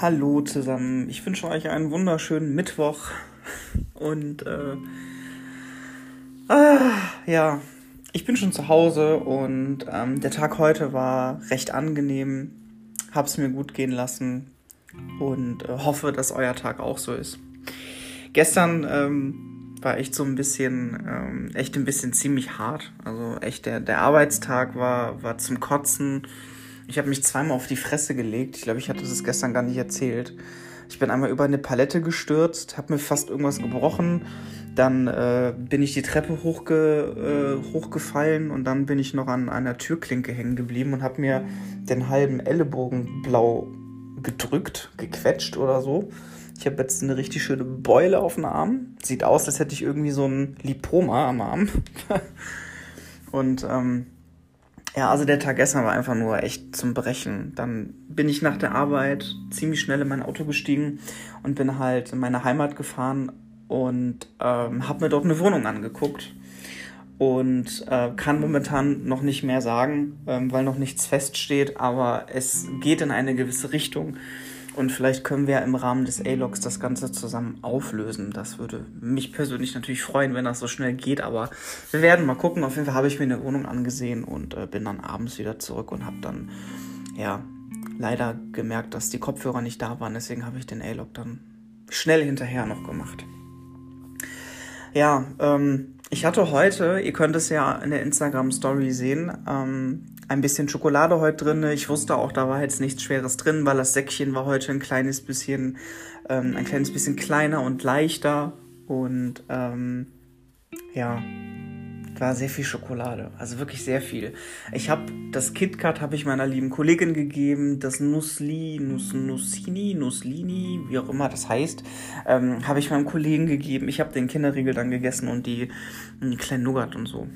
Hallo zusammen, ich wünsche euch einen wunderschönen Mittwoch und äh, ah, ja, ich bin schon zu Hause und ähm, der Tag heute war recht angenehm, hab's mir gut gehen lassen und äh, hoffe, dass euer Tag auch so ist. Gestern ähm, war echt so ein bisschen, ähm, echt ein bisschen ziemlich hart. Also echt der, der Arbeitstag war, war zum Kotzen. Ich habe mich zweimal auf die Fresse gelegt. Ich glaube, ich hatte das gestern gar nicht erzählt. Ich bin einmal über eine Palette gestürzt, habe mir fast irgendwas gebrochen. Dann äh, bin ich die Treppe hochge, äh, hochgefallen und dann bin ich noch an einer Türklinke hängen geblieben und habe mir den halben Ellenbogen blau gedrückt, gequetscht oder so. Ich habe jetzt eine richtig schöne Beule auf dem Arm. Sieht aus, als hätte ich irgendwie so ein Lipoma am Arm. und ähm, ja, also der Tag gestern war einfach nur echt zum Brechen. Dann bin ich nach der Arbeit ziemlich schnell in mein Auto gestiegen und bin halt in meine Heimat gefahren und ähm, habe mir dort eine Wohnung angeguckt und äh, kann momentan noch nicht mehr sagen, ähm, weil noch nichts feststeht, aber es geht in eine gewisse Richtung. Und vielleicht können wir im Rahmen des A-Logs das Ganze zusammen auflösen. Das würde mich persönlich natürlich freuen, wenn das so schnell geht. Aber wir werden mal gucken. Auf jeden Fall habe ich mir eine Wohnung angesehen und äh, bin dann abends wieder zurück und habe dann, ja, leider gemerkt, dass die Kopfhörer nicht da waren. Deswegen habe ich den A-Log dann schnell hinterher noch gemacht. Ja, ähm, ich hatte heute, ihr könnt es ja in der Instagram-Story sehen, ähm, ein bisschen Schokolade heute drin. Ich wusste auch, da war jetzt nichts Schweres drin, weil das Säckchen war heute ein kleines bisschen, ähm, ein kleines bisschen kleiner und leichter. Und ähm, ja, war sehr viel Schokolade, also wirklich sehr viel. Ich habe das KitKat habe ich meiner lieben Kollegin gegeben, das Nussli, Nuss, Nussini, Nusslini, wie auch immer das heißt, ähm, habe ich meinem Kollegen gegeben. Ich habe den Kinderriegel dann gegessen und die, die kleinen Nougat und so.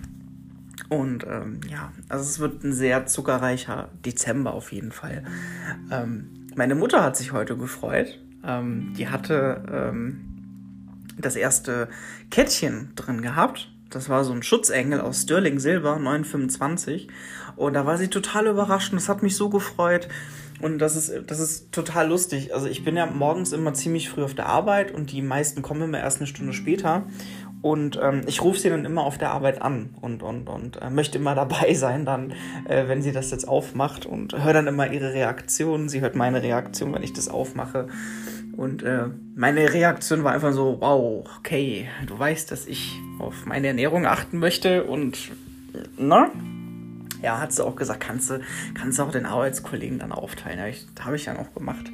Und ähm, ja, also es wird ein sehr zuckerreicher Dezember auf jeden Fall. Ähm, meine Mutter hat sich heute gefreut. Ähm, die hatte ähm, das erste Kettchen drin gehabt. Das war so ein Schutzengel aus Sterling Silber, 925. Und da war sie total überrascht und das hat mich so gefreut. Und das ist, das ist total lustig. Also ich bin ja morgens immer ziemlich früh auf der Arbeit und die meisten kommen immer erst eine Stunde später. Und ähm, ich rufe sie dann immer auf der Arbeit an und, und, und äh, möchte immer dabei sein, dann, äh, wenn sie das jetzt aufmacht und höre dann immer ihre Reaktion. Sie hört meine Reaktion, wenn ich das aufmache. Und äh, meine Reaktion war einfach so, wow, okay, du weißt, dass ich auf meine Ernährung achten möchte und, na? Ja, hat sie auch gesagt, kannst du, kannst du auch den Arbeitskollegen dann aufteilen. Ja, ich, habe ich dann auch gemacht.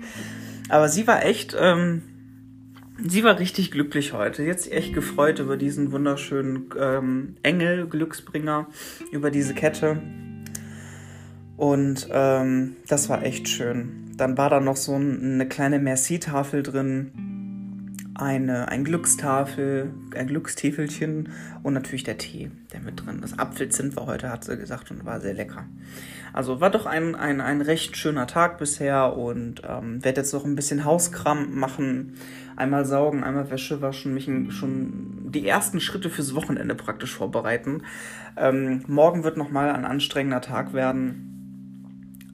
Aber sie war echt, ähm, Sie war richtig glücklich heute. Jetzt echt gefreut über diesen wunderschönen ähm, Engel, Glücksbringer, über diese Kette. Und ähm, das war echt schön. Dann war da noch so eine kleine Merci-Tafel drin, eine, ein Glückstafel, ein Glückstäfelchen und natürlich der Tee, der mit drin ist. Apfelzimt war heute, hat sie gesagt, und war sehr lecker. Also war doch ein, ein, ein recht schöner Tag bisher und ähm, werde jetzt noch ein bisschen Hauskram machen einmal saugen, einmal Wäsche waschen, mich schon die ersten Schritte fürs Wochenende praktisch vorbereiten. Ähm, morgen wird nochmal ein anstrengender Tag werden.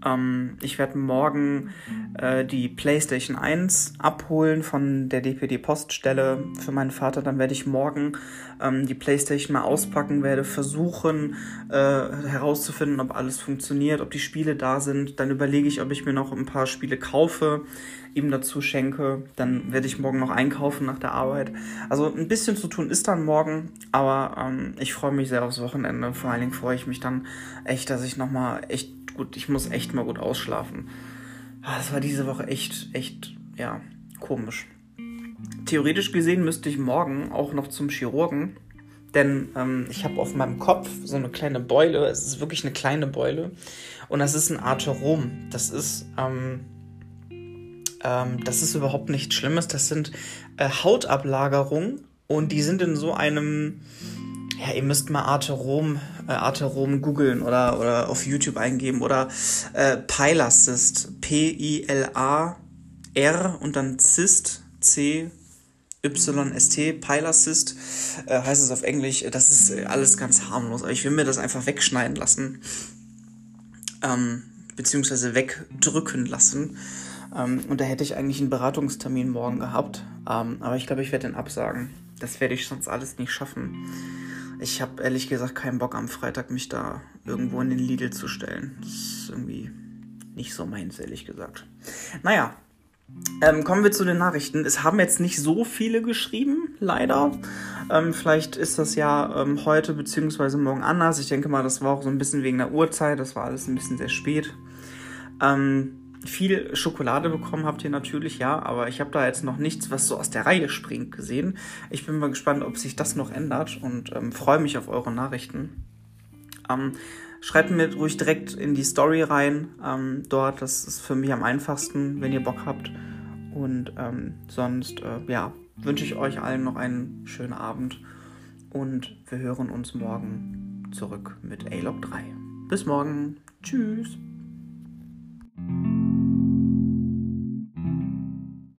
Ähm, ich werde morgen äh, die PlayStation 1 abholen von der DPD-Poststelle für meinen Vater. Dann werde ich morgen ähm, die PlayStation mal auspacken, werde versuchen äh, herauszufinden, ob alles funktioniert, ob die Spiele da sind. Dann überlege ich, ob ich mir noch ein paar Spiele kaufe, ihm dazu schenke. Dann werde ich morgen noch einkaufen nach der Arbeit. Also ein bisschen zu tun ist dann morgen, aber ähm, ich freue mich sehr aufs Wochenende. Vor allen Dingen freue ich mich dann echt, dass ich nochmal echt gut, ich muss echt mal gut ausschlafen. Ah, das war diese Woche echt, echt, ja, komisch. Theoretisch gesehen müsste ich morgen auch noch zum Chirurgen, denn ähm, ich habe auf meinem Kopf so eine kleine Beule. Es ist wirklich eine kleine Beule und das ist ein Arterom. Das ist ähm, ähm, das ist überhaupt nichts Schlimmes. Das sind äh, Hautablagerungen und die sind in so einem ja, ihr müsst mal Arterom, äh, Arterom googeln oder, oder auf YouTube eingeben oder äh, Pilacyst, P-I-L-A-R und dann Cyst, C YST, Pilacyst, äh, heißt es auf Englisch. Das ist äh, alles ganz harmlos. Aber ich will mir das einfach wegschneiden lassen. Ähm, beziehungsweise wegdrücken lassen. Ähm, und da hätte ich eigentlich einen Beratungstermin morgen gehabt. Ähm, aber ich glaube, ich werde den absagen. Das werde ich sonst alles nicht schaffen. Ich habe ehrlich gesagt keinen Bock am Freitag, mich da irgendwo in den Lidl zu stellen. Das ist irgendwie nicht so meins, ehrlich gesagt. Naja, ähm, kommen wir zu den Nachrichten. Es haben jetzt nicht so viele geschrieben, leider. Ähm, vielleicht ist das ja ähm, heute bzw. morgen anders. Ich denke mal, das war auch so ein bisschen wegen der Uhrzeit. Das war alles ein bisschen sehr spät. Ähm, viel Schokolade bekommen habt ihr natürlich, ja, aber ich habe da jetzt noch nichts, was so aus der Reihe springt, gesehen. Ich bin mal gespannt, ob sich das noch ändert und ähm, freue mich auf eure Nachrichten. Ähm, schreibt mir ruhig direkt in die Story rein, ähm, dort. Das ist für mich am einfachsten, wenn ihr Bock habt. Und ähm, sonst, äh, ja, wünsche ich euch allen noch einen schönen Abend und wir hören uns morgen zurück mit A-Log 3. Bis morgen. Tschüss.